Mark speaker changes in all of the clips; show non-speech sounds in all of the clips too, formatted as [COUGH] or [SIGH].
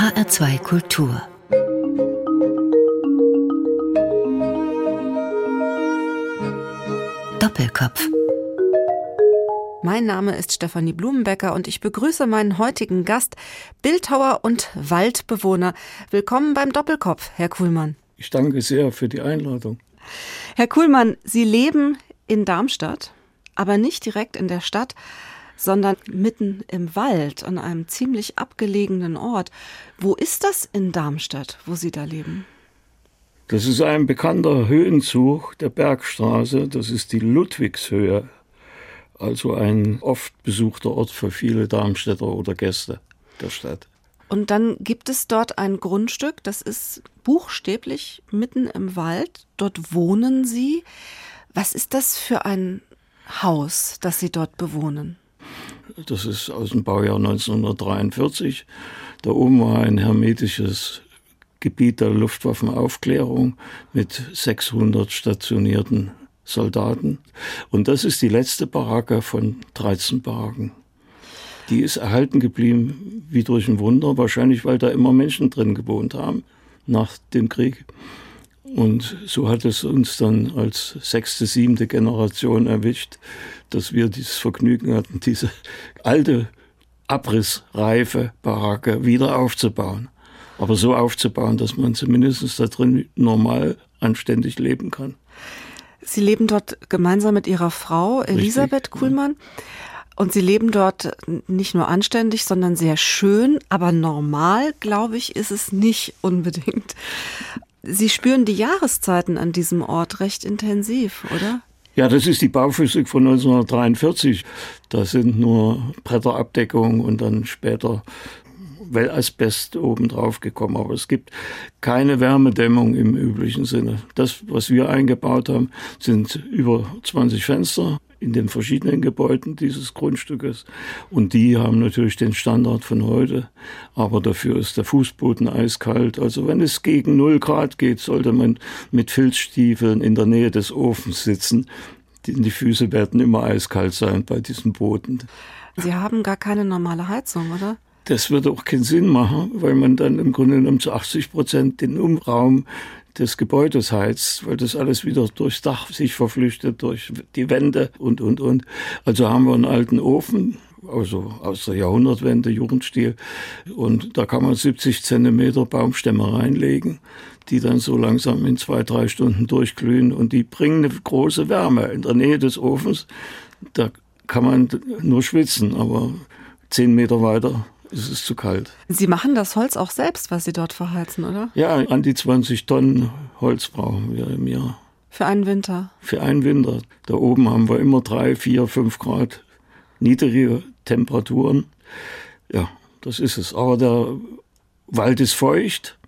Speaker 1: HR2 Kultur Doppelkopf
Speaker 2: mein Name ist Stefanie Blumenbecker und ich begrüße meinen heutigen Gast, Bildhauer und Waldbewohner. Willkommen beim Doppelkopf, Herr Kuhlmann.
Speaker 3: Ich danke sehr für die Einladung.
Speaker 2: Herr Kuhlmann, Sie leben in Darmstadt, aber nicht direkt in der Stadt, sondern mitten im Wald, an einem ziemlich abgelegenen Ort. Wo ist das in Darmstadt, wo Sie da leben?
Speaker 3: Das ist ein bekannter Höhenzug der Bergstraße, das ist die Ludwigshöhe also ein oft besuchter Ort für viele Darmstädter oder Gäste der Stadt.
Speaker 2: Und dann gibt es dort ein Grundstück, das ist buchstäblich mitten im Wald. Dort wohnen Sie. Was ist das für ein Haus, das Sie dort bewohnen?
Speaker 3: Das ist aus dem Baujahr 1943. Da oben war ein hermetisches Gebiet der Luftwaffenaufklärung mit 600 stationierten Soldaten. Und das ist die letzte Baracke von 13 Baracken. Die ist erhalten geblieben wie durch ein Wunder, wahrscheinlich weil da immer Menschen drin gewohnt haben nach dem Krieg. Und so hat es uns dann als sechste, siebte Generation erwischt, dass wir dieses Vergnügen hatten, diese alte, abrissreife Baracke wieder aufzubauen. Aber so aufzubauen, dass man zumindest da drin normal anständig leben kann.
Speaker 2: Sie leben dort gemeinsam mit Ihrer Frau Elisabeth Richtig, Kuhlmann. Und Sie leben dort nicht nur anständig, sondern sehr schön, aber normal, glaube ich, ist es nicht unbedingt. Sie spüren die Jahreszeiten an diesem Ort recht intensiv, oder?
Speaker 3: Ja, das ist die Bauphysik von 1943. Da sind nur Bretterabdeckungen und dann später Wellasbest obendrauf gekommen. Aber es gibt keine Wärmedämmung im üblichen Sinne. Das, was wir eingebaut haben, sind über 20 Fenster in den verschiedenen Gebäuden dieses Grundstückes. Und die haben natürlich den Standard von heute. Aber dafür ist der Fußboden eiskalt. Also wenn es gegen 0 Grad geht, sollte man mit Filzstiefeln in der Nähe des Ofens sitzen. Die Füße werden immer eiskalt sein bei diesem Boden.
Speaker 2: Sie haben gar keine normale Heizung, oder?
Speaker 3: Das würde auch keinen Sinn machen, weil man dann im Grunde genommen zu 80 Prozent den Umraum des Gebäudes heizt, weil das alles wieder durchs Dach sich verflüchtet, durch die Wände und, und, und. Also haben wir einen alten Ofen, also aus der Jahrhundertwende, Jugendstil. Und da kann man 70 Zentimeter Baumstämme reinlegen, die dann so langsam in zwei, drei Stunden durchglühen und die bringen eine große Wärme. In der Nähe des Ofens, da kann man nur schwitzen, aber zehn Meter weiter es ist zu kalt.
Speaker 2: Sie machen das Holz auch selbst, was Sie dort verheizen, oder?
Speaker 3: Ja, an die 20 Tonnen Holz brauchen wir im Jahr.
Speaker 2: Für einen Winter?
Speaker 3: Für einen Winter. Da oben haben wir immer drei, vier, fünf Grad niedrige Temperaturen. Ja, das ist es. Aber der Wald ist feucht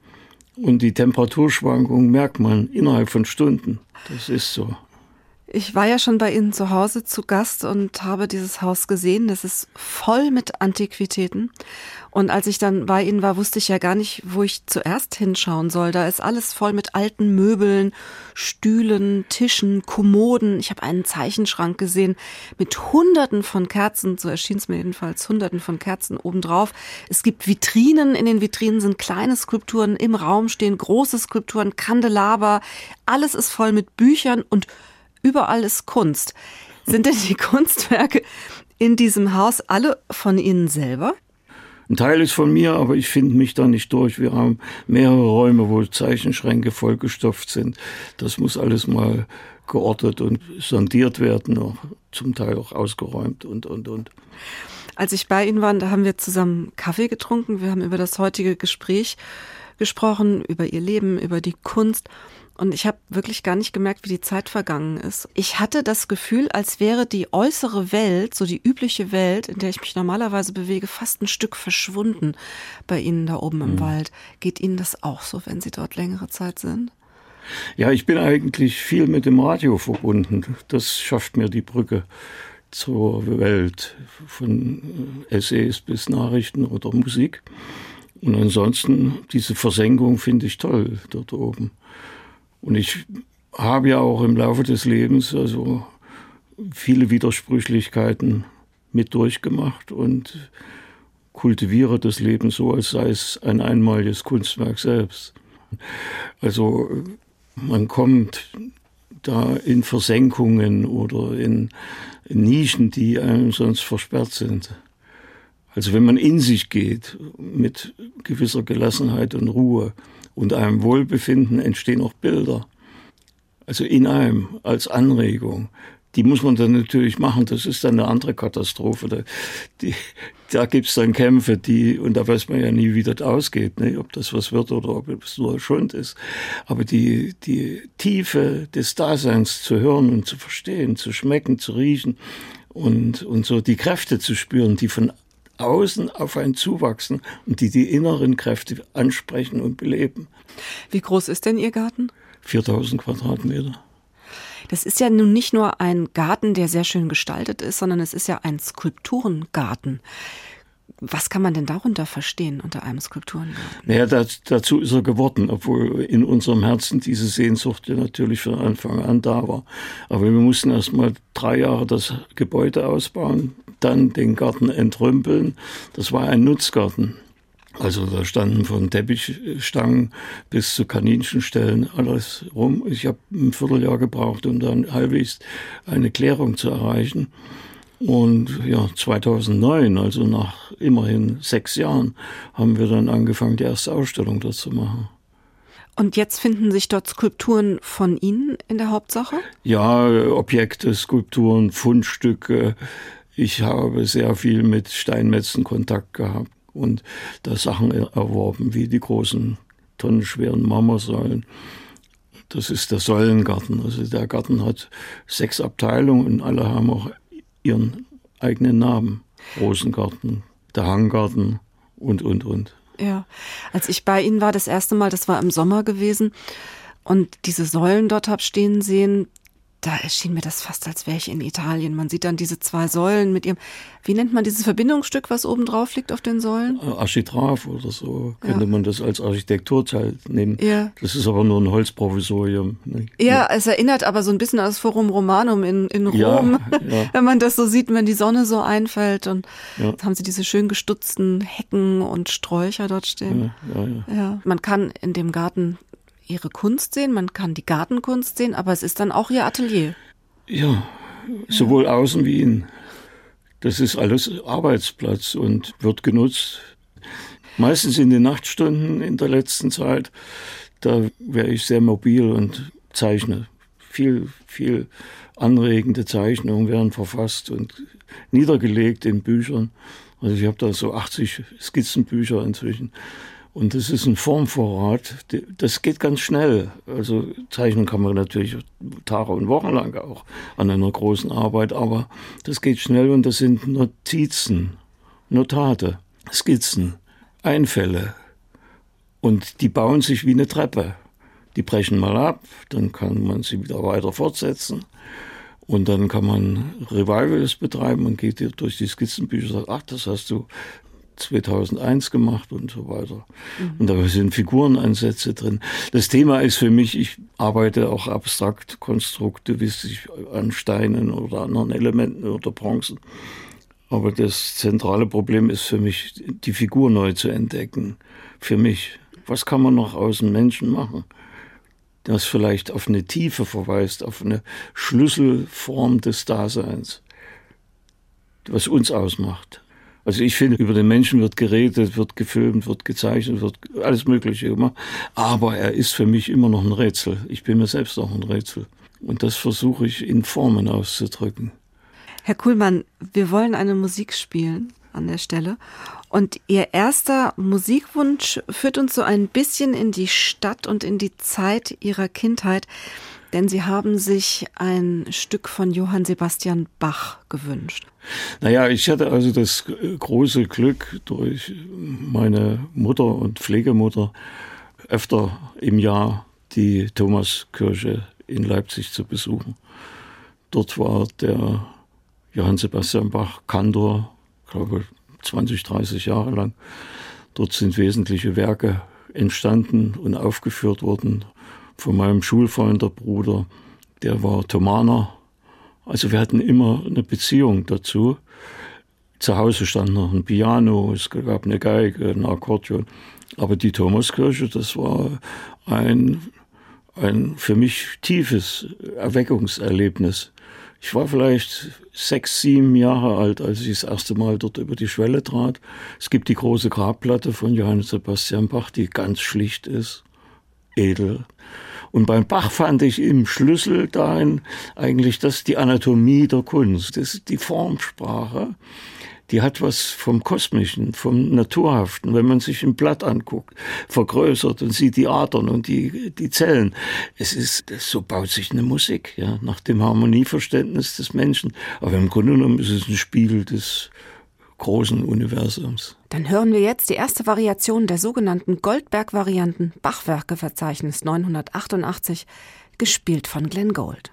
Speaker 3: und die Temperaturschwankungen merkt man innerhalb von Stunden. Das ist so.
Speaker 2: Ich war ja schon bei Ihnen zu Hause zu Gast und habe dieses Haus gesehen. Das ist voll mit Antiquitäten. Und als ich dann bei Ihnen war, wusste ich ja gar nicht, wo ich zuerst hinschauen soll. Da ist alles voll mit alten Möbeln, Stühlen, Tischen, Kommoden. Ich habe einen Zeichenschrank gesehen mit Hunderten von Kerzen, so erschien es mir jedenfalls, Hunderten von Kerzen obendrauf. Es gibt Vitrinen. In den Vitrinen sind kleine Skulpturen. Im Raum stehen große Skulpturen, Kandelaber. Alles ist voll mit Büchern und Überall ist Kunst. Sind denn die [LAUGHS] Kunstwerke in diesem Haus alle von Ihnen selber?
Speaker 3: Ein Teil ist von mir, aber ich finde mich da nicht durch. Wir haben mehrere Räume, wo Zeichenschränke vollgestopft sind. Das muss alles mal geordnet und sondiert werden, auch zum Teil auch ausgeräumt und, und, und.
Speaker 2: Als ich bei Ihnen war, da haben wir zusammen Kaffee getrunken. Wir haben über das heutige Gespräch gesprochen, über Ihr Leben, über die Kunst. Und ich habe wirklich gar nicht gemerkt, wie die Zeit vergangen ist. Ich hatte das Gefühl, als wäre die äußere Welt, so die übliche Welt, in der ich mich normalerweise bewege, fast ein Stück verschwunden bei Ihnen da oben im mhm. Wald. Geht Ihnen das auch so, wenn Sie dort längere Zeit sind?
Speaker 3: Ja, ich bin eigentlich viel mit dem Radio verbunden. Das schafft mir die Brücke zur Welt, von Essays bis Nachrichten oder Musik. Und ansonsten, diese Versenkung finde ich toll dort oben. Und ich habe ja auch im Laufe des Lebens also viele Widersprüchlichkeiten mit durchgemacht und kultiviere das Leben so, als sei es ein einmaliges Kunstwerk selbst. Also man kommt da in Versenkungen oder in Nischen, die einem sonst versperrt sind. Also wenn man in sich geht mit gewisser Gelassenheit und Ruhe und einem Wohlbefinden entstehen auch Bilder. Also in einem als Anregung. Die muss man dann natürlich machen. Das ist dann eine andere Katastrophe. Da, die, da gibt's dann Kämpfe, die, und da weiß man ja nie, wie das ausgeht, ne? ob das was wird oder ob es nur Schund ist. Aber die, die Tiefe des Daseins zu hören und zu verstehen, zu schmecken, zu riechen und, und so die Kräfte zu spüren, die von außen auf einen zuwachsen und die die inneren Kräfte ansprechen und beleben.
Speaker 2: Wie groß ist denn Ihr Garten?
Speaker 3: 4000 Quadratmeter.
Speaker 2: Das ist ja nun nicht nur ein Garten, der sehr schön gestaltet ist, sondern es ist ja ein Skulpturengarten. Was kann man denn darunter verstehen unter einem Skulpturengarten?
Speaker 3: Naja, das, dazu ist er geworden, obwohl in unserem Herzen diese Sehnsucht ja natürlich von Anfang an da war. Aber wir mussten erst mal drei Jahre das Gebäude ausbauen, dann den Garten entrümpeln. Das war ein Nutzgarten. Also da standen von Teppichstangen bis zu Kaninchenstellen alles rum. Ich habe ein Vierteljahr gebraucht, um dann halbwegs eine Klärung zu erreichen. Und ja, 2009, also nach immerhin sechs Jahren, haben wir dann angefangen, die erste Ausstellung dort zu machen.
Speaker 2: Und jetzt finden sich dort Skulpturen von Ihnen in der Hauptsache?
Speaker 3: Ja, Objekte, Skulpturen, Fundstücke. Ich habe sehr viel mit Steinmetzen Kontakt gehabt und da Sachen erworben, wie die großen tonnenschweren Marmorsäulen. Das ist der Säulengarten. Also der Garten hat sechs Abteilungen und alle haben auch ihren eigenen Namen. Rosengarten, der Hanggarten und, und, und.
Speaker 2: Ja, als ich bei Ihnen war, das erste Mal, das war im Sommer gewesen und diese Säulen dort habe stehen sehen, da erschien mir das fast, als wäre ich in Italien. Man sieht dann diese zwei Säulen mit ihrem, wie nennt man dieses Verbindungsstück, was oben drauf liegt auf den Säulen?
Speaker 3: Äh, Architrav oder so könnte ja. man das als Architekturteil nehmen. Ja. Das ist aber nur ein Holzprovisorium.
Speaker 2: Ne? Ja, es erinnert aber so ein bisschen an das Forum Romanum in, in Rom, ja, ja. [LAUGHS] wenn man das so sieht, wenn die Sonne so einfällt und ja. haben sie diese schön gestutzten Hecken und Sträucher dort stehen. Ja, ja, ja. Man kann in dem Garten ihre Kunst sehen, man kann die Gartenkunst sehen, aber es ist dann auch ihr Atelier.
Speaker 3: Ja, sowohl außen wie innen. Das ist alles Arbeitsplatz und wird genutzt. Meistens in den Nachtstunden in der letzten Zeit, da wäre ich sehr mobil und zeichne. Viel, viel anregende Zeichnungen werden verfasst und niedergelegt in Büchern. Also ich habe da so 80 Skizzenbücher inzwischen. Und das ist ein Formvorrat, das geht ganz schnell. Also zeichnen kann man natürlich Tage und Wochen lang auch an einer großen Arbeit, aber das geht schnell und das sind Notizen, Notate, Skizzen, Einfälle. Und die bauen sich wie eine Treppe. Die brechen mal ab, dann kann man sie wieder weiter fortsetzen. Und dann kann man Revivals betreiben und geht durch die Skizzenbücher und sagt, ach, das hast du 2001 gemacht und so weiter. Mhm. Und da sind Figurenansätze drin. Das Thema ist für mich, ich arbeite auch abstrakt konstruktivistisch an Steinen oder anderen Elementen oder Bronzen. Aber das zentrale Problem ist für mich, die Figur neu zu entdecken. Für mich. Was kann man noch aus dem Menschen machen? Das vielleicht auf eine Tiefe verweist, auf eine Schlüsselform des Daseins, was uns ausmacht. Also ich finde, über den Menschen wird geredet, wird gefilmt, wird gezeichnet, wird alles Mögliche gemacht. Aber er ist für mich immer noch ein Rätsel. Ich bin mir selbst auch ein Rätsel. Und das versuche ich in Formen auszudrücken.
Speaker 2: Herr Kuhlmann, wir wollen eine Musik spielen an der Stelle. Und Ihr erster Musikwunsch führt uns so ein bisschen in die Stadt und in die Zeit Ihrer Kindheit denn Sie haben sich ein Stück von Johann Sebastian Bach gewünscht.
Speaker 3: Naja, ich hatte also das große Glück, durch meine Mutter und Pflegemutter öfter im Jahr die Thomaskirche in Leipzig zu besuchen. Dort war der Johann Sebastian Bach Kantor, glaube 20, 30 Jahre lang. Dort sind wesentliche Werke entstanden und aufgeführt worden von meinem Schulfreund, der Bruder, der war Thomaner. Also wir hatten immer eine Beziehung dazu. Zu Hause stand noch ein Piano, es gab eine Geige, ein Akkordeon. Aber die Thomaskirche, das war ein, ein für mich tiefes Erweckungserlebnis. Ich war vielleicht sechs, sieben Jahre alt, als ich das erste Mal dort über die Schwelle trat. Es gibt die große Grabplatte von Johann Sebastian Bach, die ganz schlicht ist, edel. Und beim Bach fand ich im Schlüssel dahin eigentlich das die Anatomie der Kunst, das ist die Formsprache die hat was vom Kosmischen, vom Naturhaften. Wenn man sich ein Blatt anguckt, vergrößert und sieht die Adern und die, die Zellen. Es ist, so baut sich eine Musik, ja, nach dem Harmonieverständnis des Menschen. Aber im Grunde genommen ist es ein Spiegel des großen Universums.
Speaker 2: Dann hören wir jetzt die erste Variation der sogenannten Goldberg-Varianten Bachwerkeverzeichnis 988, gespielt von Glenn Gold.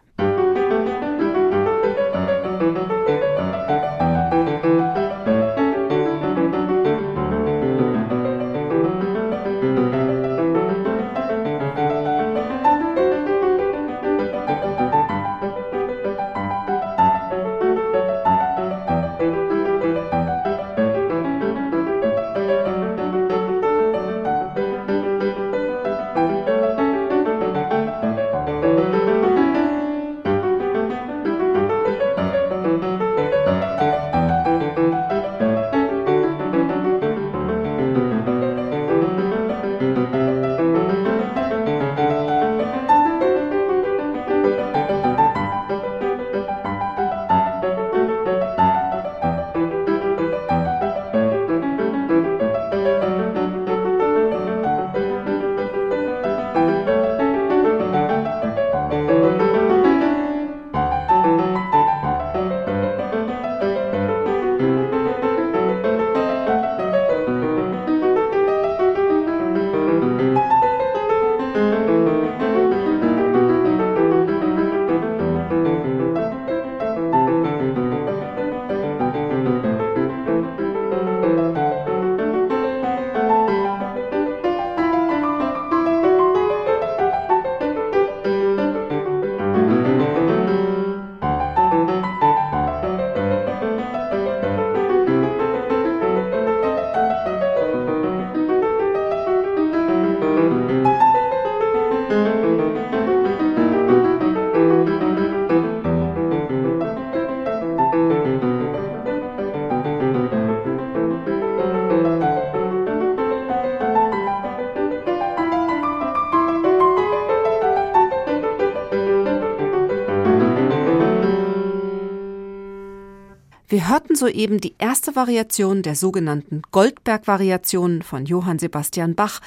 Speaker 2: Wir hörten soeben die erste Variation der sogenannten Goldberg-Variationen von Johann Sebastian Bach,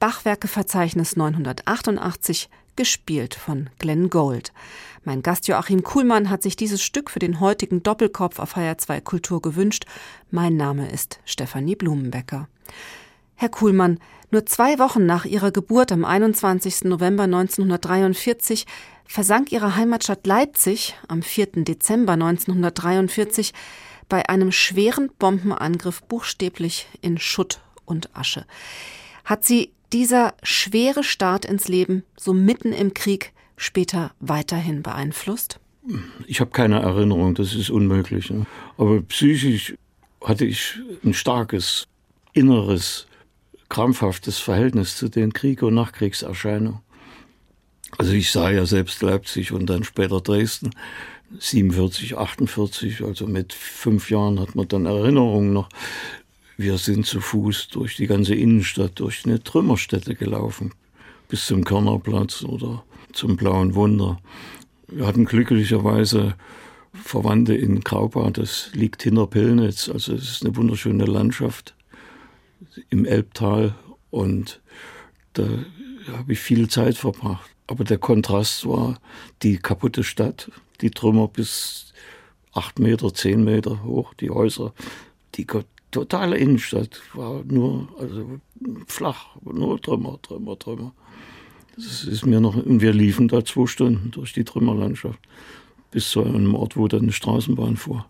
Speaker 2: Bachwerkeverzeichnis 988, gespielt von Glenn Gold. Mein Gast Joachim Kuhlmann hat sich dieses Stück für den heutigen Doppelkopf auf HR2 Kultur gewünscht. Mein Name ist Stefanie Blumenbecker. Herr Kuhlmann, nur zwei Wochen nach Ihrer Geburt am 21. November 1943 versank ihre Heimatstadt Leipzig am 4. Dezember 1943 bei einem schweren Bombenangriff buchstäblich in Schutt und Asche. Hat sie dieser schwere Start ins Leben so mitten im Krieg später weiterhin beeinflusst?
Speaker 3: Ich habe keine Erinnerung, das ist unmöglich. Ne? Aber psychisch hatte ich ein starkes, inneres, krampfhaftes Verhältnis zu den Krieg- und Nachkriegserscheinungen. Also ich sah ja selbst Leipzig und dann später Dresden, 47, 48, also mit fünf Jahren hat man dann Erinnerungen noch. Wir sind zu Fuß durch die ganze Innenstadt, durch eine Trümmerstätte gelaufen, bis zum Körnerplatz oder zum Blauen Wunder. Wir hatten glücklicherweise Verwandte in Graubad, das liegt hinter Pillnitz, also es ist eine wunderschöne Landschaft im Elbtal und da habe ich viel Zeit verbracht. Aber der Kontrast war die kaputte Stadt, die Trümmer bis acht Meter, zehn Meter hoch, die Häuser. Die totale Innenstadt war nur also flach, nur Trümmer, Trümmer, Trümmer. Das ist mir noch, und wir liefen da zwei Stunden durch die Trümmerlandschaft bis zu einem Ort, wo dann eine Straßenbahn fuhr.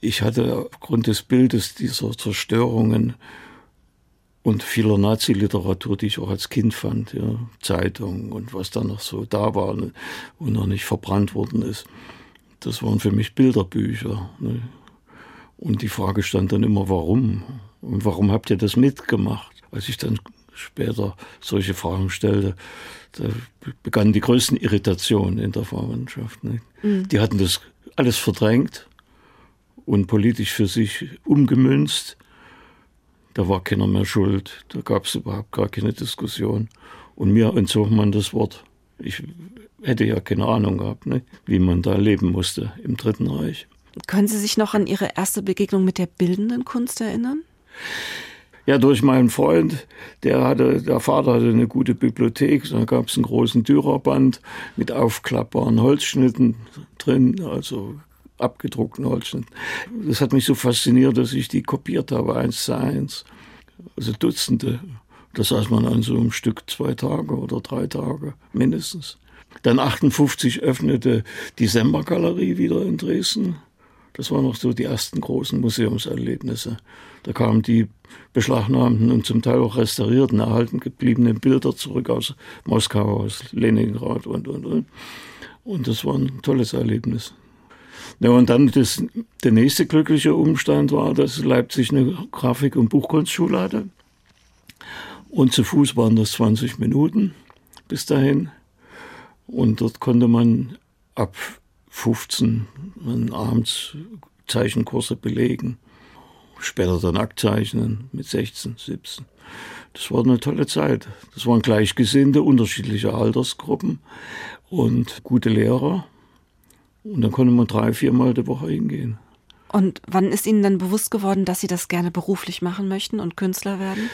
Speaker 3: Ich hatte aufgrund des Bildes dieser Zerstörungen und vieler Nazi-Literatur, die ich auch als Kind fand, ja, Zeitungen und was da noch so da war und noch nicht verbrannt worden ist. Das waren für mich Bilderbücher. Ne? Und die Frage stand dann immer, warum? Und warum habt ihr das mitgemacht? Als ich dann später solche Fragen stellte, da begannen die größten Irritationen in der Verwandtschaft. Ne? Mhm. Die hatten das alles verdrängt und politisch für sich umgemünzt. Da war keiner mehr schuld, da gab es überhaupt gar keine Diskussion. Und mir entzog man das Wort. Ich hätte ja keine Ahnung gehabt, ne? wie man da leben musste im Dritten Reich.
Speaker 2: Können Sie sich noch an Ihre erste Begegnung mit der bildenden Kunst erinnern?
Speaker 3: Ja, durch meinen Freund, der hatte, der Vater hatte eine gute Bibliothek, da gab es einen großen Dürerband mit aufklappbaren Holzschnitten drin, also abgedruckten Holzschnitten. Das hat mich so fasziniert, dass ich die kopiert habe, eins zu eins. Also Dutzende. Das saß man an so einem Stück zwei Tage oder drei Tage mindestens. Dann 58 öffnete die Semper-Galerie wieder in Dresden. Das waren noch so die ersten großen Museumserlebnisse. Da kamen die beschlagnahmten und zum Teil auch restaurierten, erhalten gebliebenen Bilder zurück aus Moskau, aus Leningrad und, und, und. Und das war ein tolles Erlebnis. Ja, und dann das, der nächste glückliche Umstand war, dass Leipzig eine Grafik- und Buchkunstschule hatte. Und zu Fuß waren das 20 Minuten bis dahin. Und dort konnte man ab 15 abends Zeichenkurse belegen. Später dann Aktzeichnen mit 16, 17. Das war eine tolle Zeit. Das waren Gleichgesinnte, unterschiedliche Altersgruppen und gute Lehrer. Und dann konnte man drei, viermal die Woche hingehen.
Speaker 2: Und wann ist Ihnen dann bewusst geworden, dass Sie das gerne beruflich machen möchten und Künstler werden?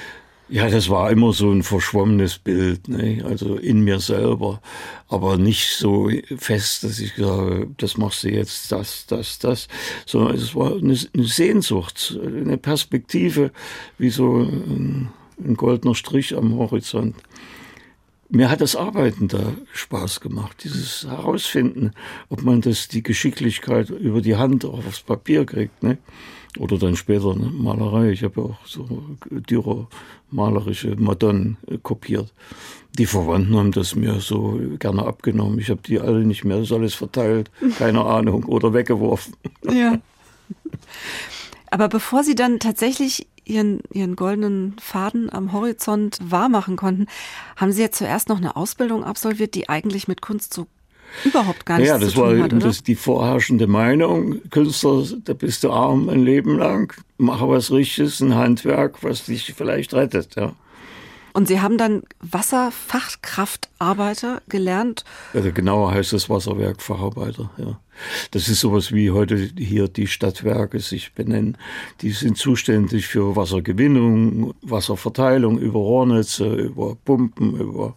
Speaker 3: Ja, das war immer so ein verschwommenes Bild, ne? also in mir selber, aber nicht so fest, dass ich sage, das machst du jetzt, das, das, das, sondern es war eine, Sehnsucht, eine Perspektive, wie so ein goldener Strich am Horizont. Mir hat das Arbeiten da Spaß gemacht, dieses Herausfinden, ob man das, die Geschicklichkeit über die Hand aufs Papier kriegt. Ne? Oder dann später eine Malerei. Ich habe auch so Dürer malerische Madonnen äh, kopiert. Die Verwandten haben das mir so gerne abgenommen. Ich habe die alle nicht mehr, das ist alles verteilt, keine [LAUGHS] Ahnung, oder weggeworfen.
Speaker 2: Ja. Aber bevor Sie dann tatsächlich Ihren, Ihren goldenen Faden am Horizont wahrmachen konnten, haben Sie ja zuerst noch eine Ausbildung absolviert, die eigentlich mit Kunst so überhaupt gar nichts
Speaker 3: ja, das
Speaker 2: zu tun
Speaker 3: war
Speaker 2: hat, oder?
Speaker 3: das die vorherrschende Meinung. Künstler, da bist du arm ein Leben lang. Mache was Richtiges, ein Handwerk, was dich vielleicht rettet. Ja.
Speaker 2: Und Sie haben dann Wasserfachkraftarbeiter gelernt?
Speaker 3: Also genauer heißt das Wasserwerk Facharbeiter, ja. Das ist sowas wie heute hier die Stadtwerke sich benennen. Die sind zuständig für Wassergewinnung, Wasserverteilung über Rohrnetze, über Pumpen, über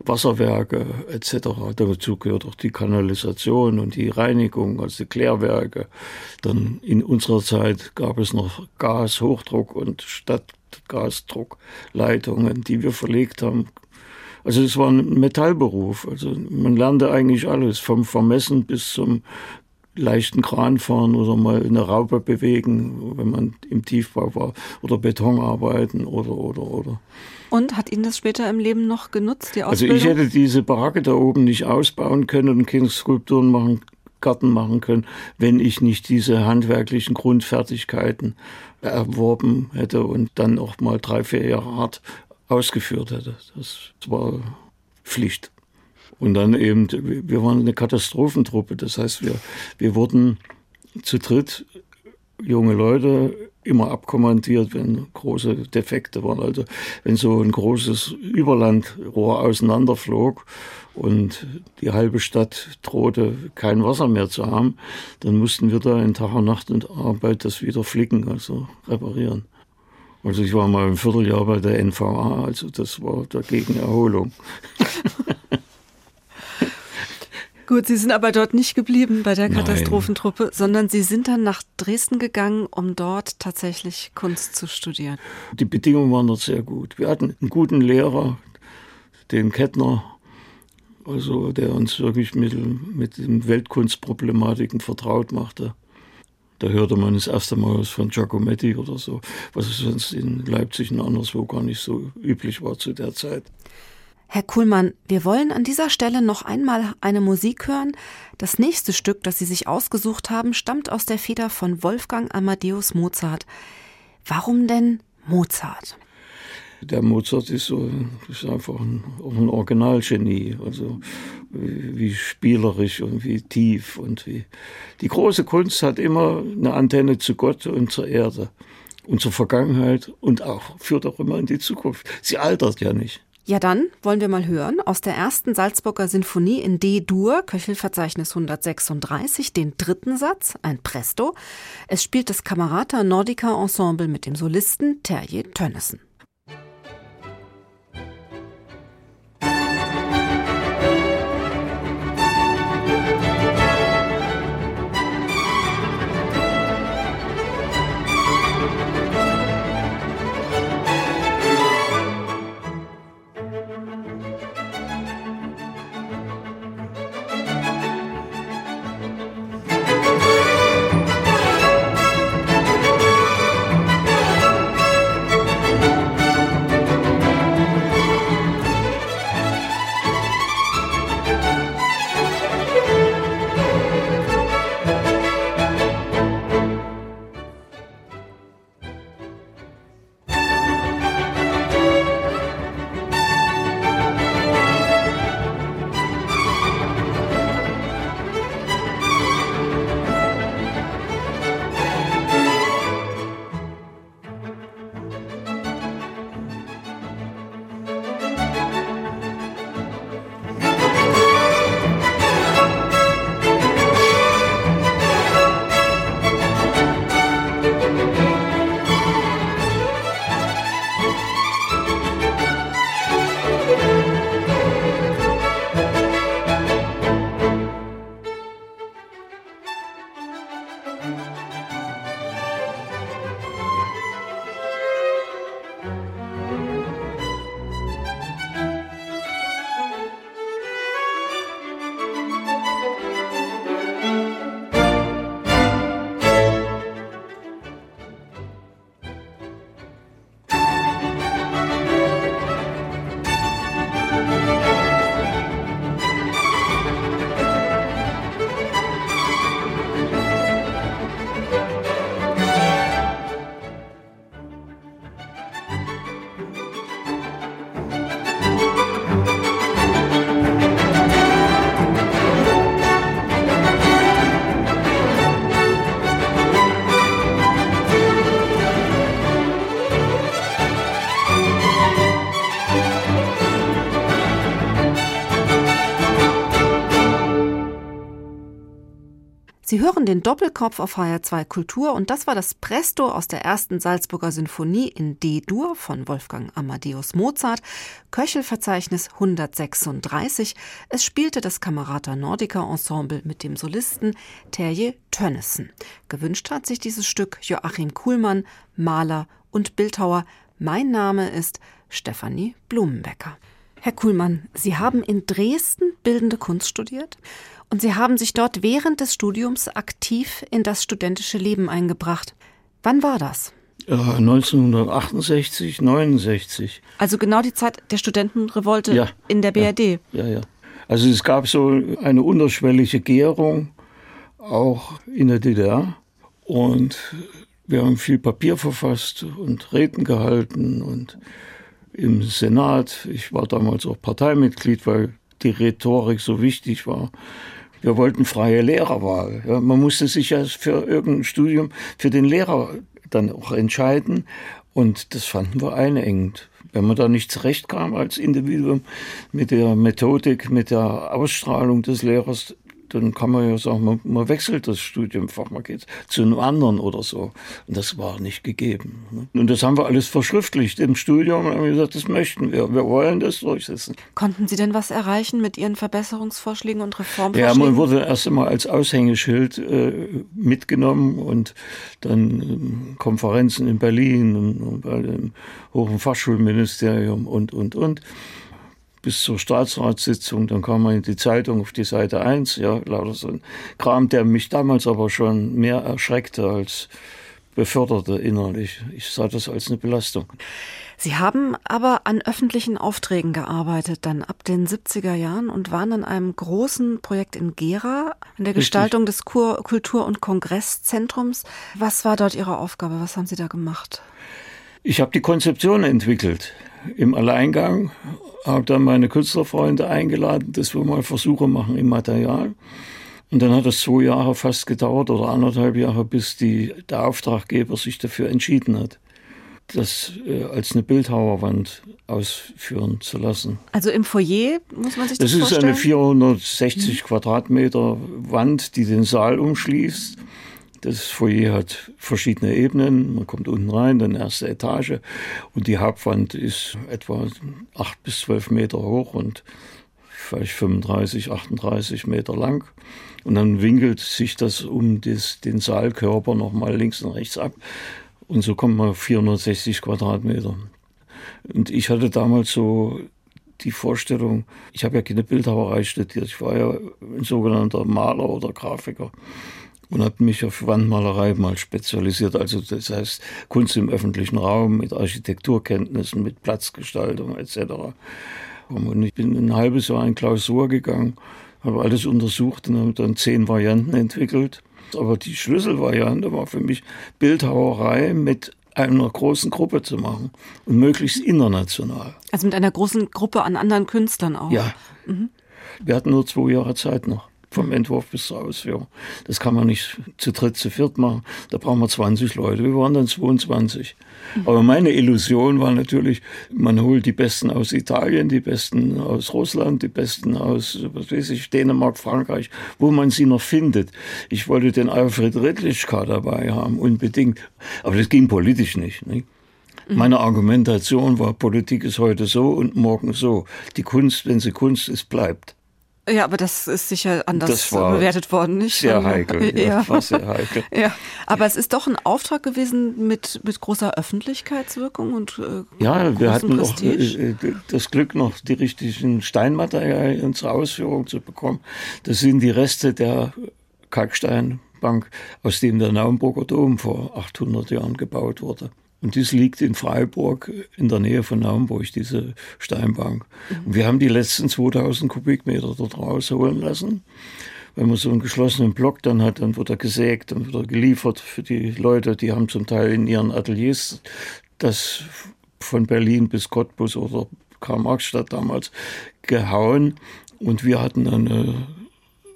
Speaker 3: Wasserwerke etc. Dazu gehört auch die Kanalisation und die Reinigung, also die Klärwerke. Dann in unserer Zeit gab es noch Gas, Hochdruck und Stadtgasdruckleitungen, die wir verlegt haben. Also es war ein Metallberuf. Also man lernte eigentlich alles, vom Vermessen bis zum leichten Kran fahren oder mal eine Raupe bewegen, wenn man im Tiefbau war, oder Beton arbeiten oder oder oder.
Speaker 2: Und hat Ihnen das später im Leben noch genutzt, die
Speaker 3: Ausbildung? Also ich hätte diese Baracke da oben nicht ausbauen können und Kinderskulpturen machen, Garten machen können, wenn ich nicht diese handwerklichen Grundfertigkeiten erworben hätte und dann auch mal drei, vier Jahre hart ausgeführt hätte. Das war Pflicht. Und dann eben, wir waren eine Katastrophentruppe. Das heißt, wir, wir wurden zu dritt junge Leute immer abkommandiert, wenn große Defekte waren. Also wenn so ein großes Überlandrohr auseinanderflog und die halbe Stadt drohte, kein Wasser mehr zu haben, dann mussten wir da in Tag und Nacht und Arbeit das wieder flicken, also reparieren. Also ich war mal ein Vierteljahr bei der NVA, also das war dagegen Erholung. [LAUGHS]
Speaker 2: Gut, Sie sind aber dort nicht geblieben bei der Katastrophentruppe, Nein. sondern Sie sind dann nach Dresden gegangen, um dort tatsächlich Kunst zu studieren.
Speaker 3: Die Bedingungen waren dort sehr gut. Wir hatten einen guten Lehrer, den Kettner, also der uns wirklich mit, mit den Weltkunstproblematiken vertraut machte. Da hörte man das erste Mal was von Giacometti oder so, was sonst in Leipzig und anderswo gar nicht so üblich war zu der Zeit.
Speaker 2: Herr Kuhlmann, wir wollen an dieser Stelle noch einmal eine Musik hören. Das nächste Stück, das Sie sich ausgesucht haben, stammt aus der Feder von Wolfgang Amadeus Mozart. Warum denn Mozart?
Speaker 3: Der Mozart ist so ist einfach ein, ein Originalgenie, also wie, wie, spielerisch und wie tief und wie die große Kunst hat immer eine Antenne zu Gott und zur Erde und zur Vergangenheit und auch führt auch immer in die Zukunft. Sie altert ja nicht.
Speaker 2: Ja, dann wollen wir mal hören aus der ersten Salzburger Sinfonie in D-Dur, Köchelverzeichnis 136, den dritten Satz, ein Presto. Es spielt das Camerata Nordica Ensemble mit dem Solisten Terje Tönnissen. Hören den Doppelkopf auf HR2 Kultur und das war das Presto aus der ersten Salzburger Sinfonie in D-Dur von Wolfgang Amadeus Mozart, Köchelverzeichnis 136. Es spielte das Camerata Nordica Ensemble mit dem Solisten Terje Tönnissen. Gewünscht hat sich dieses Stück Joachim Kuhlmann, Maler und Bildhauer. Mein Name ist Stefanie Blumenbecker. Herr Kuhlmann, Sie haben in Dresden bildende Kunst studiert und Sie haben sich dort während des Studiums aktiv in das studentische Leben eingebracht. Wann war das?
Speaker 3: 1968, 69.
Speaker 2: Also genau die Zeit der Studentenrevolte ja, in der BRD.
Speaker 3: Ja, ja, ja. Also es gab so eine unterschwellige Gärung auch in der DDR und wir haben viel Papier verfasst und Reden gehalten und im Senat. Ich war damals auch Parteimitglied, weil die Rhetorik so wichtig war. Wir wollten freie Lehrerwahl. Ja, man musste sich ja für irgendein Studium für den Lehrer dann auch entscheiden. Und das fanden wir einengend. Wenn man da nicht zurechtkam als Individuum mit der Methodik, mit der Ausstrahlung des Lehrers, dann kann man ja sagen, man, man wechselt das Studienfach, man geht zu einem anderen oder so. Und das war nicht gegeben. Ne? Und das haben wir alles verschriftlicht im Studium und haben gesagt, das möchten wir, wir wollen das durchsetzen.
Speaker 2: Konnten Sie denn was erreichen mit Ihren Verbesserungsvorschlägen und Reformvorschlägen?
Speaker 3: Ja, man wurde erst einmal als Aushängeschild äh, mitgenommen und dann äh, Konferenzen in Berlin und, und bei dem Hohen Fachschulministerium und, und, und bis zur Staatsratssitzung, dann kam man in die Zeitung auf die Seite 1, ja, lauter so ein Kram, der mich damals aber schon mehr erschreckte als beförderte innerlich. Ich sah das als eine Belastung.
Speaker 2: Sie haben aber an öffentlichen Aufträgen gearbeitet, dann ab den 70er Jahren und waren an einem großen Projekt in Gera, an der Gestaltung des Kur Kultur- und Kongresszentrums. Was war dort Ihre Aufgabe? Was haben Sie da gemacht?
Speaker 3: Ich habe die Konzeption entwickelt im Alleingang, habe dann meine Künstlerfreunde eingeladen, dass wir mal Versuche machen im Material. Und dann hat es zwei Jahre fast gedauert oder anderthalb Jahre, bis die, der Auftraggeber sich dafür entschieden hat das äh, als eine Bildhauerwand ausführen zu lassen.
Speaker 2: Also im Foyer muss man sich das, das
Speaker 3: vorstellen? Das ist eine 460 mhm. Quadratmeter Wand, die den Saal umschließt. Das Foyer hat verschiedene Ebenen. Man kommt unten rein, dann erste Etage. Und die Hauptwand ist etwa acht bis zwölf Meter hoch und vielleicht 35, 38 Meter lang. Und dann winkelt sich das um das, den Saalkörper nochmal links und rechts ab. Und so kommt man auf 460 Quadratmeter. Und ich hatte damals so die Vorstellung, ich habe ja keine Bildhauerei studiert, ich war ja ein sogenannter Maler oder Grafiker und habe mich auf Wandmalerei mal spezialisiert. Also das heißt Kunst im öffentlichen Raum mit Architekturkenntnissen, mit Platzgestaltung etc. Und ich bin ein halbes Jahr in Klausur gegangen, habe alles untersucht und habe dann zehn Varianten entwickelt aber die Schlüsselvariante war für mich Bildhauerei mit einer großen Gruppe zu machen und möglichst international.
Speaker 2: Also mit einer großen Gruppe an anderen Künstlern auch.
Speaker 3: Ja. Mhm. Wir hatten nur zwei Jahre Zeit noch vom Entwurf bis zur Ausführung. Das kann man nicht zu dritt, zu viert machen. Da brauchen wir 20 Leute. Wir waren dann 22. Mhm. Aber meine Illusion war natürlich, man holt die Besten aus Italien, die Besten aus Russland, die Besten aus, was weiß ich, Dänemark, Frankreich, wo man sie noch findet. Ich wollte den Alfred Redlichka dabei haben, unbedingt. Aber das ging politisch nicht. nicht? Mhm. Meine Argumentation war, Politik ist heute so und morgen so. Die Kunst, wenn sie Kunst ist, bleibt.
Speaker 2: Ja, aber das ist sicher anders bewertet worden, nicht?
Speaker 3: Sehr heikel. Ja, ja. war sehr heikel. [LAUGHS]
Speaker 2: ja. Aber es ist doch ein Auftrag gewesen mit, mit großer Öffentlichkeitswirkung und äh,
Speaker 3: Ja, wir hatten noch äh, äh, das Glück, noch die richtigen Steinmaterialien zur Ausführung zu bekommen. Das sind die Reste der Kalksteinbank, aus dem der Naumburger Dom vor 800 Jahren gebaut wurde. Und dies liegt in Freiburg in der Nähe von Naumburg, diese Steinbank. Und wir haben die letzten 2000 Kubikmeter dort rausholen lassen. Wenn man so einen geschlossenen Block dann hat, dann wird er gesägt, dann wird er geliefert für die Leute, die haben zum Teil in ihren Ateliers das von Berlin bis Cottbus oder Karl-Marx-Stadt damals gehauen. Und wir hatten eine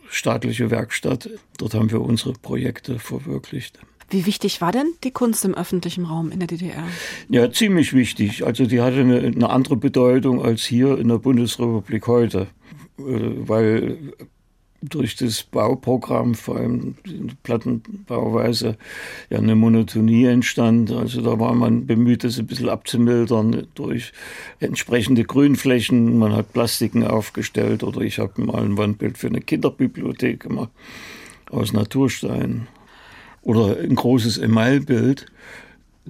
Speaker 3: staatliche Werkstatt. Dort haben wir unsere Projekte verwirklicht.
Speaker 2: Wie wichtig war denn die Kunst im öffentlichen Raum in der DDR?
Speaker 3: Ja, ziemlich wichtig. Also die hatte eine, eine andere Bedeutung als hier in der Bundesrepublik heute, äh, weil durch das Bauprogramm, vor allem die Plattenbauweise, ja eine Monotonie entstand. Also da war man bemüht, das ein bisschen abzumildern durch entsprechende Grünflächen. Man hat Plastiken aufgestellt oder ich habe mal ein Wandbild für eine Kinderbibliothek gemacht aus Naturstein oder ein großes Emailbild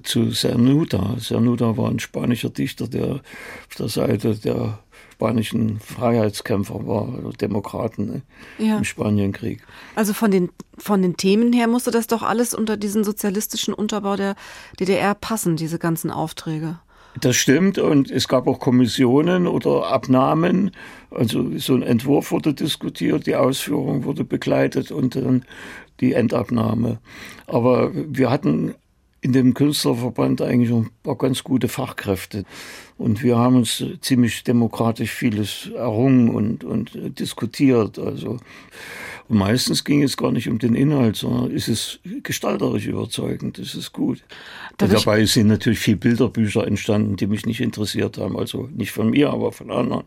Speaker 3: zu Cernuda. Cernuda war ein spanischer Dichter, der auf der Seite der spanischen Freiheitskämpfer war, also Demokraten ne, ja. im Spanienkrieg.
Speaker 2: Also von den, von den Themen her musste das doch alles unter diesen sozialistischen Unterbau der DDR passen, diese ganzen Aufträge.
Speaker 3: Das stimmt und es gab auch Kommissionen oder Abnahmen. Also so ein Entwurf wurde diskutiert, die Ausführung wurde begleitet und dann die Endabnahme. Aber wir hatten in dem Künstlerverband eigentlich ein paar ganz gute Fachkräfte. Und wir haben uns ziemlich demokratisch vieles errungen und, und diskutiert. Also und meistens ging es gar nicht um den Inhalt, sondern ist es gestalterisch überzeugend, ist es gut. Dabei sind natürlich viele Bilderbücher entstanden, die mich nicht interessiert haben. Also nicht von mir, aber von anderen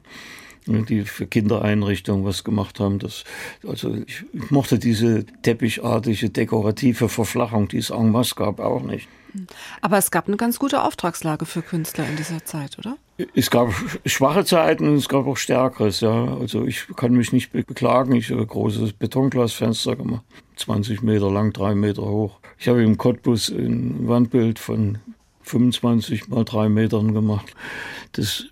Speaker 3: die für Kindereinrichtungen was gemacht haben. Das, also ich, mochte diese teppichartige, dekorative Verflachung, die es en masse gab, auch nicht.
Speaker 2: Aber es gab eine ganz gute Auftragslage für Künstler in dieser Zeit, oder?
Speaker 3: Es gab schwache Zeiten und es gab auch stärkeres, ja. Also ich kann mich nicht beklagen. Ich habe ein großes Betonglasfenster gemacht, 20 Meter lang, drei Meter hoch. Ich habe im Cottbus ein Wandbild von 25 mal drei Metern gemacht. Das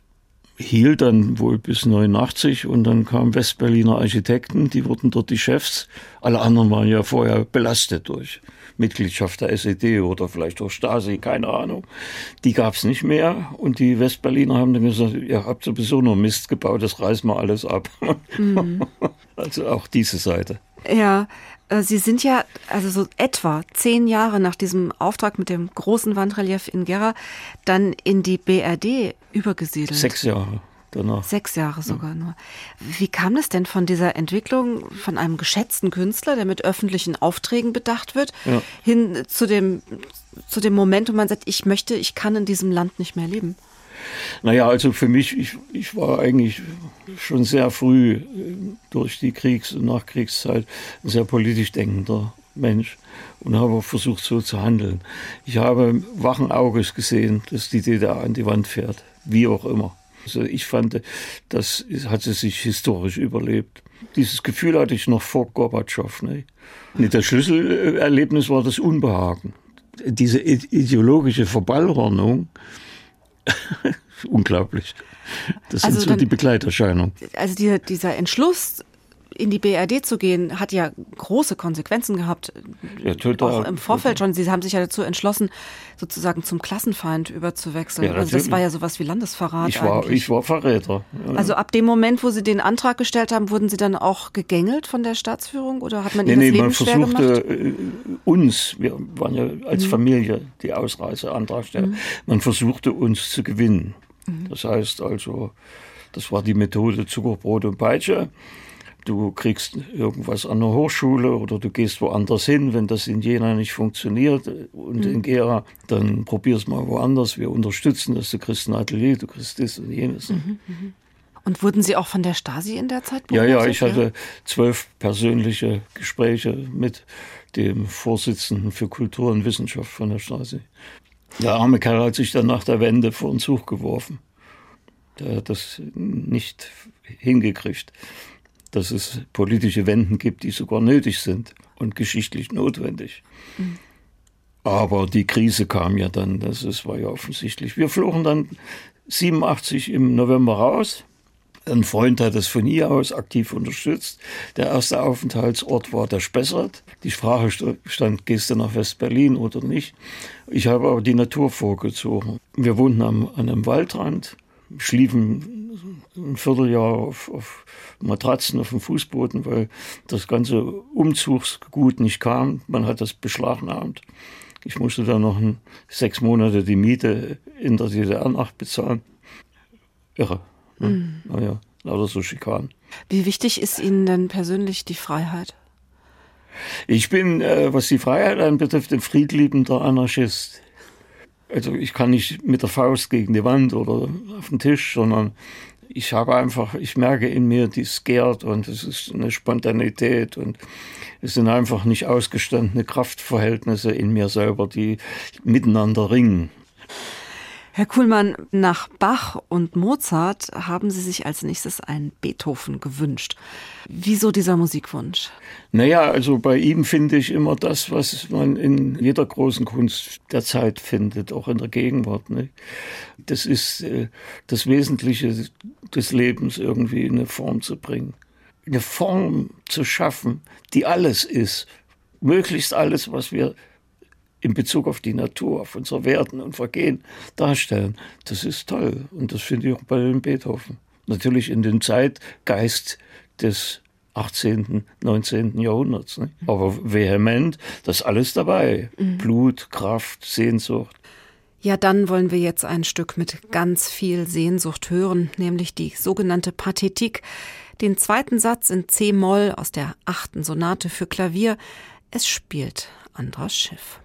Speaker 3: hielt dann wohl bis 89 und dann kamen Westberliner Architekten, die wurden dort die Chefs. Alle anderen waren ja vorher belastet durch Mitgliedschaft der SED oder vielleicht durch Stasi, keine Ahnung. Die gab es nicht mehr und die Westberliner haben dann gesagt, ihr habt sowieso nur Mist gebaut, das reißen wir alles ab. Mhm. [LAUGHS] Also auch diese Seite.
Speaker 2: Ja, Sie sind ja also so etwa zehn Jahre nach diesem Auftrag mit dem großen Wandrelief in Gera dann in die BRD übergesiedelt.
Speaker 3: Sechs Jahre danach.
Speaker 2: Sechs Jahre sogar ja. nur. Wie kam es denn von dieser Entwicklung von einem geschätzten Künstler, der mit öffentlichen Aufträgen bedacht wird, ja. hin zu dem, zu dem Moment, wo man sagt, ich möchte, ich kann in diesem Land nicht mehr leben?
Speaker 3: Naja, also für mich, ich, ich war eigentlich schon sehr früh äh, durch die Kriegs- und Nachkriegszeit ein sehr politisch denkender Mensch und habe versucht, so zu handeln. Ich habe wachen Auges gesehen, dass die DDR an die Wand fährt, wie auch immer. Also ich fand, das hat sie sich historisch überlebt. Dieses Gefühl hatte ich noch vor Gorbatschow. Ne? Das Schlüsselerlebnis war das Unbehagen. Diese ideologische Verballhornung, [LAUGHS] unglaublich. Das sind also so dann, die Begleiterscheinungen.
Speaker 2: Also die, dieser Entschluss, in die BRD zu gehen, hat ja große Konsequenzen gehabt. Ja, total. Auch im Vorfeld schon. Sie haben sich ja dazu entschlossen, sozusagen zum Klassenfeind überzuwechseln. Ja, also das war ja sowas wie Landesverrat.
Speaker 3: Ich war, ich war Verräter.
Speaker 2: Ja. Also ab dem Moment, wo Sie den Antrag gestellt haben, wurden Sie dann auch gegängelt von der Staatsführung oder hat man nee, Ihnen nee, das Leben man versuchte
Speaker 3: äh, uns, wir waren ja als mhm. Familie die Ausreiseantragsteller, mhm. man versuchte uns zu gewinnen. Mhm. Das heißt also, das war die Methode Zuckerbrot und Peitsche du kriegst irgendwas an der Hochschule oder du gehst woanders hin, wenn das in Jena nicht funktioniert und mhm. in Gera, dann probier's mal woanders. Wir unterstützen das, du kriegst ein Atelier, du kriegst das und jenes. Mhm,
Speaker 2: mhm. Und wurden Sie auch von der Stasi in der Zeit
Speaker 3: beobachtet? Ja, ja, ich hatte zwölf persönliche Gespräche mit dem Vorsitzenden für Kultur und Wissenschaft von der Stasi. Der arme Kerl hat sich dann nach der Wende vor den Zug geworfen. Der hat das nicht hingekriegt dass es politische Wenden gibt, die sogar nötig sind und geschichtlich notwendig. Mhm. Aber die Krise kam ja dann, das ist, war ja offensichtlich. Wir flogen dann 87 im November raus. Ein Freund hat das von hier aus aktiv unterstützt. Der erste Aufenthaltsort war der Spessart. Die Frage stand, gehst du nach West-Berlin oder nicht? Ich habe aber die Natur vorgezogen. Wir wohnten am, an einem Waldrand, schliefen ein Vierteljahr auf, auf Matratzen auf dem Fußboden, weil das ganze Umzugsgut nicht kam. Man hat das beschlagnahmt. Ich musste dann noch ein, sechs Monate die Miete in der DDR nachbezahlen. Irre. Ne? Mhm. Naja, lauter so Schikanen.
Speaker 2: Wie wichtig ist Ihnen denn persönlich die Freiheit?
Speaker 3: Ich bin, äh, was die Freiheit anbetrifft, ein friedliebender Anarchist. Also ich kann nicht mit der Faust gegen die Wand oder auf den Tisch, sondern ich habe einfach, ich merke in mir, die gärt und es ist eine Spontanität und es sind einfach nicht ausgestandene Kraftverhältnisse in mir selber, die miteinander ringen.
Speaker 2: Herr Kuhlmann, nach Bach und Mozart haben Sie sich als nächstes einen Beethoven gewünscht. Wieso dieser Musikwunsch?
Speaker 3: Naja, also bei ihm finde ich immer das, was man in jeder großen Kunst der Zeit findet, auch in der Gegenwart. Ne? Das ist äh, das Wesentliche des Lebens irgendwie in eine Form zu bringen. Eine Form zu schaffen, die alles ist. Möglichst alles, was wir in Bezug auf die Natur, auf unser Werden und Vergehen darstellen. Das ist toll und das finde ich auch bei Beethoven. Natürlich in dem Zeitgeist des 18., 19. Jahrhunderts. Ne? Aber vehement, das ist alles dabei. Mhm. Blut, Kraft, Sehnsucht.
Speaker 2: Ja, dann wollen wir jetzt ein Stück mit ganz viel Sehnsucht hören, nämlich die sogenannte Pathetik, den zweiten Satz in C-Moll aus der achten Sonate für Klavier. Es spielt Andras Schiff.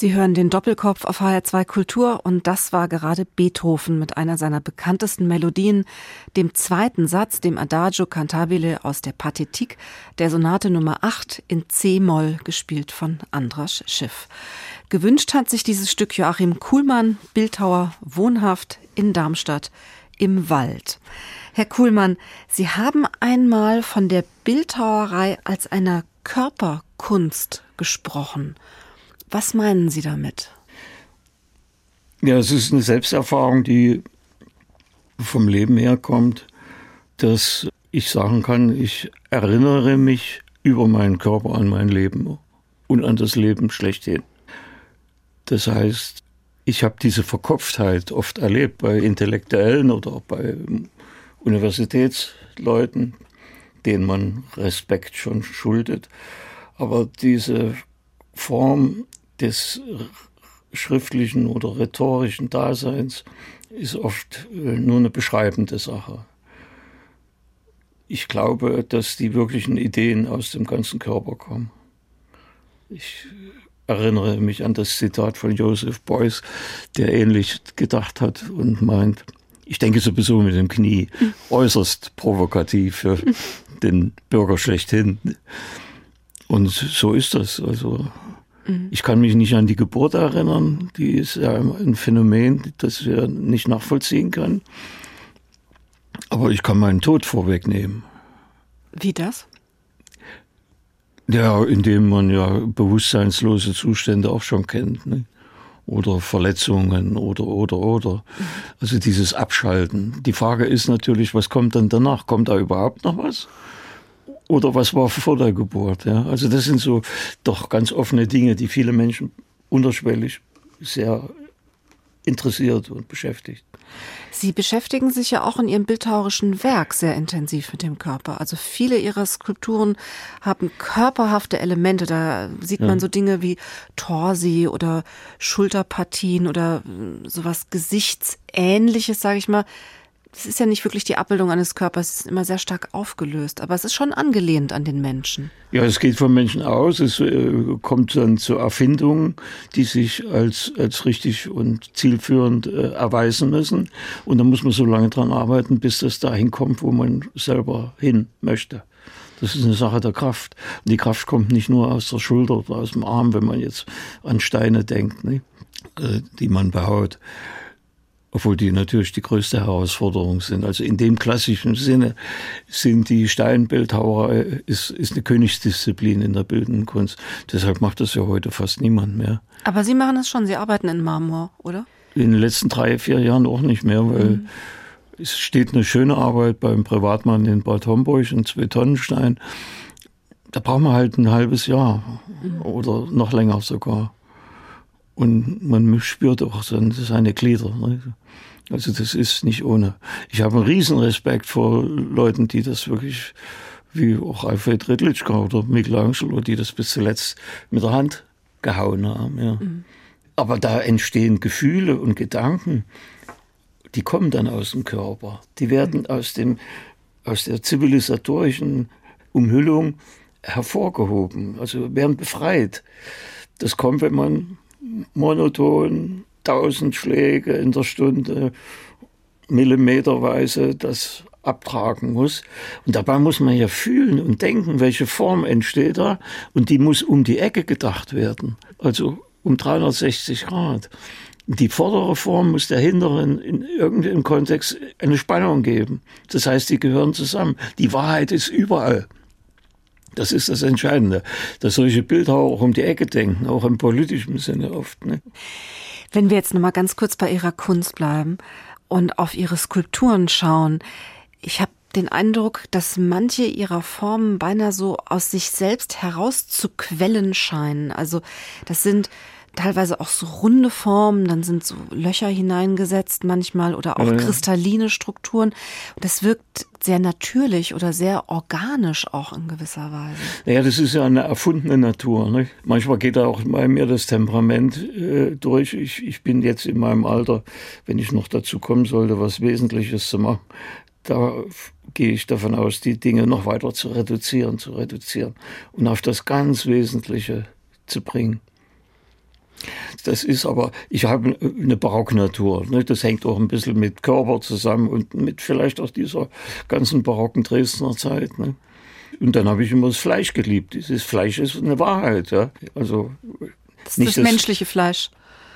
Speaker 2: Sie hören den Doppelkopf auf HR2 Kultur und das war gerade Beethoven mit einer seiner bekanntesten Melodien, dem zweiten Satz, dem Adagio Cantabile aus der Pathetik der Sonate Nummer 8 in C-Moll, gespielt von Andras Schiff. Gewünscht hat sich dieses Stück Joachim Kuhlmann, Bildhauer, wohnhaft in Darmstadt im Wald. Herr Kuhlmann, Sie haben einmal von der Bildhauerei als einer Körperkunst gesprochen. Was meinen Sie damit?
Speaker 3: Ja, es ist eine Selbsterfahrung, die vom Leben herkommt, dass ich sagen kann, ich erinnere mich über meinen Körper an mein Leben und an das Leben schlechthin. Das heißt, ich habe diese Verkopftheit oft erlebt bei Intellektuellen oder bei Universitätsleuten, denen man Respekt schon schuldet. Aber diese Form des schriftlichen oder rhetorischen Daseins ist oft äh, nur eine beschreibende Sache. Ich glaube, dass die wirklichen Ideen aus dem ganzen Körper kommen. Ich erinnere mich an das Zitat von Joseph Beuys, der ähnlich gedacht hat und meint, ich denke sowieso mit dem Knie, äußerst provokativ für den Bürger schlechthin. Und so ist das. Also Mhm. Ich kann mich nicht an die Geburt erinnern. Die ist ja ein Phänomen, das wir nicht nachvollziehen können. Aber ich kann meinen Tod vorwegnehmen.
Speaker 2: Wie das?
Speaker 3: Ja, indem man ja bewusstseinslose Zustände auch schon kennt. Ne? Oder Verletzungen oder, oder, oder. Mhm. Also dieses Abschalten. Die Frage ist natürlich, was kommt dann danach? Kommt da überhaupt noch was? Oder was war vor der Geburt. Ja? Also das sind so doch ganz offene Dinge, die viele Menschen unterschwellig sehr interessiert und beschäftigt.
Speaker 2: Sie beschäftigen sich ja auch in Ihrem bildhauerischen Werk sehr intensiv mit dem Körper. Also viele Ihrer Skulpturen haben körperhafte Elemente. Da sieht man ja. so Dinge wie Torsi oder Schulterpartien oder sowas Gesichtsähnliches, sage ich mal es ist ja nicht wirklich die Abbildung eines Körpers, es ist immer sehr stark aufgelöst, aber es ist schon angelehnt an den Menschen.
Speaker 3: Ja, es geht vom Menschen aus, es äh, kommt dann zu Erfindungen, die sich als, als richtig und zielführend äh, erweisen müssen. Und da muss man so lange dran arbeiten, bis das dahin kommt, wo man selber hin möchte. Das ist eine Sache der Kraft. Und die Kraft kommt nicht nur aus der Schulter oder aus dem Arm, wenn man jetzt an Steine denkt, ne? äh, die man behaut obwohl die natürlich die größte Herausforderung sind. Also in dem klassischen Sinne sind die Steinbildhauerei ist, ist eine Königsdisziplin in der bildenden Kunst. Deshalb macht das ja heute fast niemand mehr.
Speaker 2: Aber Sie machen es schon, Sie arbeiten in Marmor, oder?
Speaker 3: In den letzten drei, vier Jahren auch nicht mehr, weil mhm. es steht eine schöne Arbeit beim Privatmann in Bad Homburg, ein Zwei-Tonnen-Stein. Da braucht man halt ein halbes Jahr mhm. oder noch länger sogar. Und man spürt auch seine Glieder. Ne? Also das ist nicht ohne. Ich habe einen riesen Respekt vor Leuten, die das wirklich, wie auch Alfred Rittlichka oder Michelangelo, die das bis zuletzt mit der Hand gehauen haben. Ja. Mhm. Aber da entstehen Gefühle und Gedanken, die kommen dann aus dem Körper. Die werden aus, dem, aus der zivilisatorischen Umhüllung hervorgehoben, also werden befreit. Das kommt, wenn man monoton, tausend Schläge in der Stunde, millimeterweise das abtragen muss. Und dabei muss man ja fühlen und denken, welche Form entsteht da. Und die muss um die Ecke gedacht werden. Also um 360 Grad. Die vordere Form muss der hinteren in irgendeinem Kontext eine Spannung geben. Das heißt, die gehören zusammen. Die Wahrheit ist überall. Das ist das Entscheidende, dass solche Bildhauer auch um die Ecke denken, auch im politischen Sinne oft. Ne?
Speaker 2: Wenn wir jetzt noch mal ganz kurz bei Ihrer Kunst bleiben und auf Ihre Skulpturen schauen, ich habe den Eindruck, dass manche ihrer Formen beinahe so aus sich selbst herauszuquellen scheinen. Also das sind teilweise auch so runde Formen, dann sind so Löcher hineingesetzt manchmal oder auch ja. kristalline Strukturen. Das wirkt sehr natürlich oder sehr organisch auch in gewisser Weise.
Speaker 3: Naja, das ist ja eine erfundene Natur. Ne? Manchmal geht da auch bei mir das Temperament äh, durch. Ich, ich bin jetzt in meinem Alter, wenn ich noch dazu kommen sollte, was Wesentliches zu machen, da gehe ich davon aus, die Dinge noch weiter zu reduzieren, zu reduzieren und auf das ganz Wesentliche zu bringen. Das ist aber, ich habe eine Barocknatur. Ne? Das hängt auch ein bisschen mit Körper zusammen und mit vielleicht auch dieser ganzen barocken Dresdner Zeit. Ne? Und dann habe ich immer das Fleisch geliebt. Dieses Fleisch ist eine Wahrheit. Ja? Also
Speaker 2: das nicht das, das menschliche Fleisch.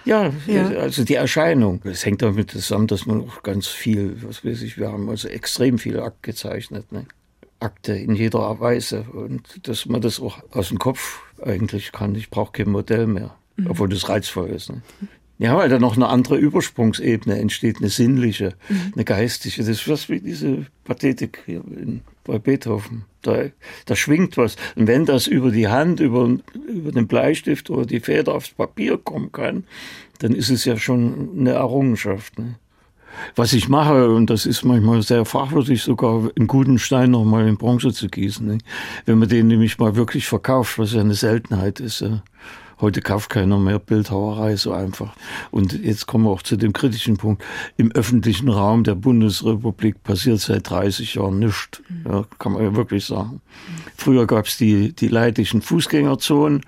Speaker 3: Ja, ja, also die Erscheinung. Es hängt damit zusammen, dass man auch ganz viel, was weiß ich, wir haben also extrem viel Akt gezeichnet. Ne? Akte in jeder Weise. Und dass man das auch aus dem Kopf eigentlich kann. Ich brauche kein Modell mehr, mhm. obwohl das reizvoll ist. Ne? Ja, weil da noch eine andere Übersprungsebene entsteht, eine sinnliche, mhm. eine geistige. Das ist was wie diese Pathetik hier in, bei Beethoven. Da, da schwingt was. Und wenn das über die Hand, über, über den Bleistift oder die Feder aufs Papier kommen kann, dann ist es ja schon eine Errungenschaft. Ne? Was ich mache, und das ist manchmal sehr fachwürdig, sogar einen guten Stein nochmal in Bronze zu gießen. Ne? Wenn man den nämlich mal wirklich verkauft, was ja eine Seltenheit ist. Ja. Heute kauft keiner mehr Bildhauerei so einfach. Und jetzt kommen wir auch zu dem kritischen Punkt. Im öffentlichen Raum der Bundesrepublik passiert seit 30 Jahren nichts. Ja, kann man ja wirklich sagen. Früher gab es die, die leidlichen Fußgängerzonen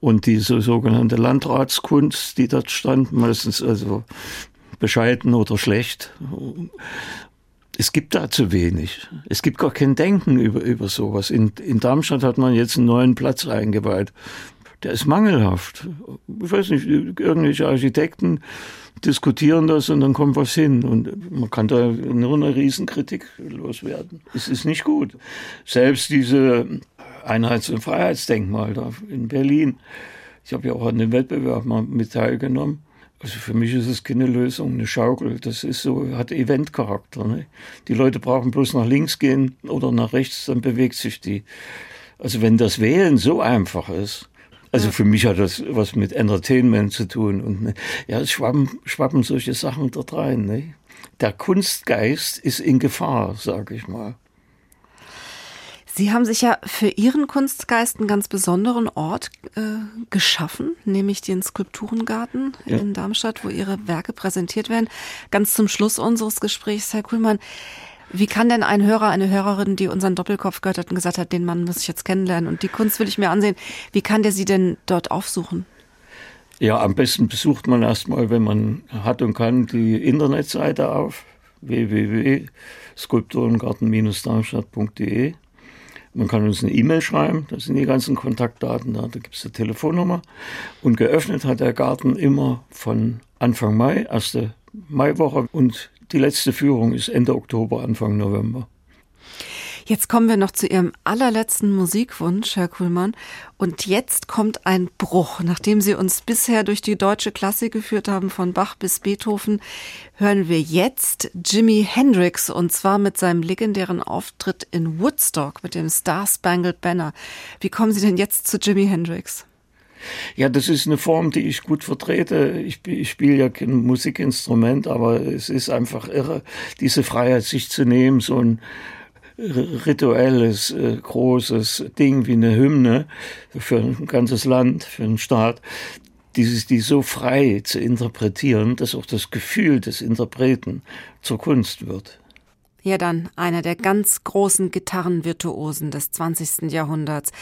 Speaker 3: und diese sogenannte Landratskunst, die dort stand, meistens also bescheiden oder schlecht. Es gibt da zu wenig. Es gibt gar kein Denken über, über sowas. In, in Darmstadt hat man jetzt einen neuen Platz eingeweiht. Der ist mangelhaft. Ich weiß nicht, irgendwelche Architekten diskutieren das und dann kommt was hin. Und man kann da nur eine Riesenkritik loswerden. Es ist nicht gut. Selbst diese Einheits- und Freiheitsdenkmal da in Berlin. Ich habe ja auch an dem Wettbewerb mal mit teilgenommen. Also für mich ist es keine Lösung, eine Schaukel. Das ist so, hat Eventcharakter. Ne? Die Leute brauchen bloß nach links gehen oder nach rechts, dann bewegt sich die. Also wenn das Wählen so einfach ist, also für mich hat das was mit Entertainment zu tun und ne, ja, es schwappen, schwappen solche Sachen dort rein. Ne? Der Kunstgeist ist in Gefahr, sage ich mal.
Speaker 2: Sie haben sich ja für Ihren Kunstgeist einen ganz besonderen Ort äh, geschaffen, nämlich den Skulpturengarten ja. in Darmstadt, wo Ihre Werke präsentiert werden. Ganz zum Schluss unseres Gesprächs, Herr Kuhlmann, wie kann denn ein Hörer, eine Hörerin, die unseren Doppelkopf gehört hat und gesagt hat, den Mann muss ich jetzt kennenlernen und die Kunst will ich mir ansehen, wie kann der sie denn dort aufsuchen?
Speaker 3: Ja, am besten besucht man erstmal, wenn man hat und kann, die Internetseite auf www.skulpturengarten-darmstadt.de man kann uns eine E-Mail schreiben, da sind die ganzen Kontaktdaten da, da gibt es eine Telefonnummer. Und geöffnet hat der Garten immer von Anfang Mai, erste Maiwoche und die letzte Führung ist Ende Oktober, Anfang November.
Speaker 2: Jetzt kommen wir noch zu Ihrem allerletzten Musikwunsch, Herr Kuhlmann. Und jetzt kommt ein Bruch. Nachdem Sie uns bisher durch die deutsche Klassik geführt haben, von Bach bis Beethoven, hören wir jetzt Jimi Hendrix und zwar mit seinem legendären Auftritt in Woodstock mit dem Star Spangled Banner. Wie kommen Sie denn jetzt zu Jimi Hendrix?
Speaker 3: Ja, das ist eine Form, die ich gut vertrete. Ich, ich spiele ja kein Musikinstrument, aber es ist einfach irre, diese Freiheit sich zu nehmen, so ein rituelles, äh, großes Ding wie eine Hymne für ein ganzes Land, für einen Staat, dieses, die so frei zu interpretieren, dass auch das Gefühl des Interpreten zur Kunst wird.
Speaker 2: Ja, dann einer der ganz großen Gitarrenvirtuosen des 20. Jahrhunderts.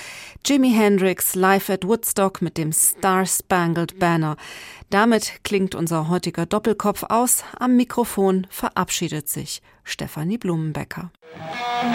Speaker 2: Jimi Hendrix live at Woodstock mit dem Star Spangled Banner. Damit klingt unser heutiger Doppelkopf aus. Am Mikrofon verabschiedet sich Stefanie Blumenbecker. Musik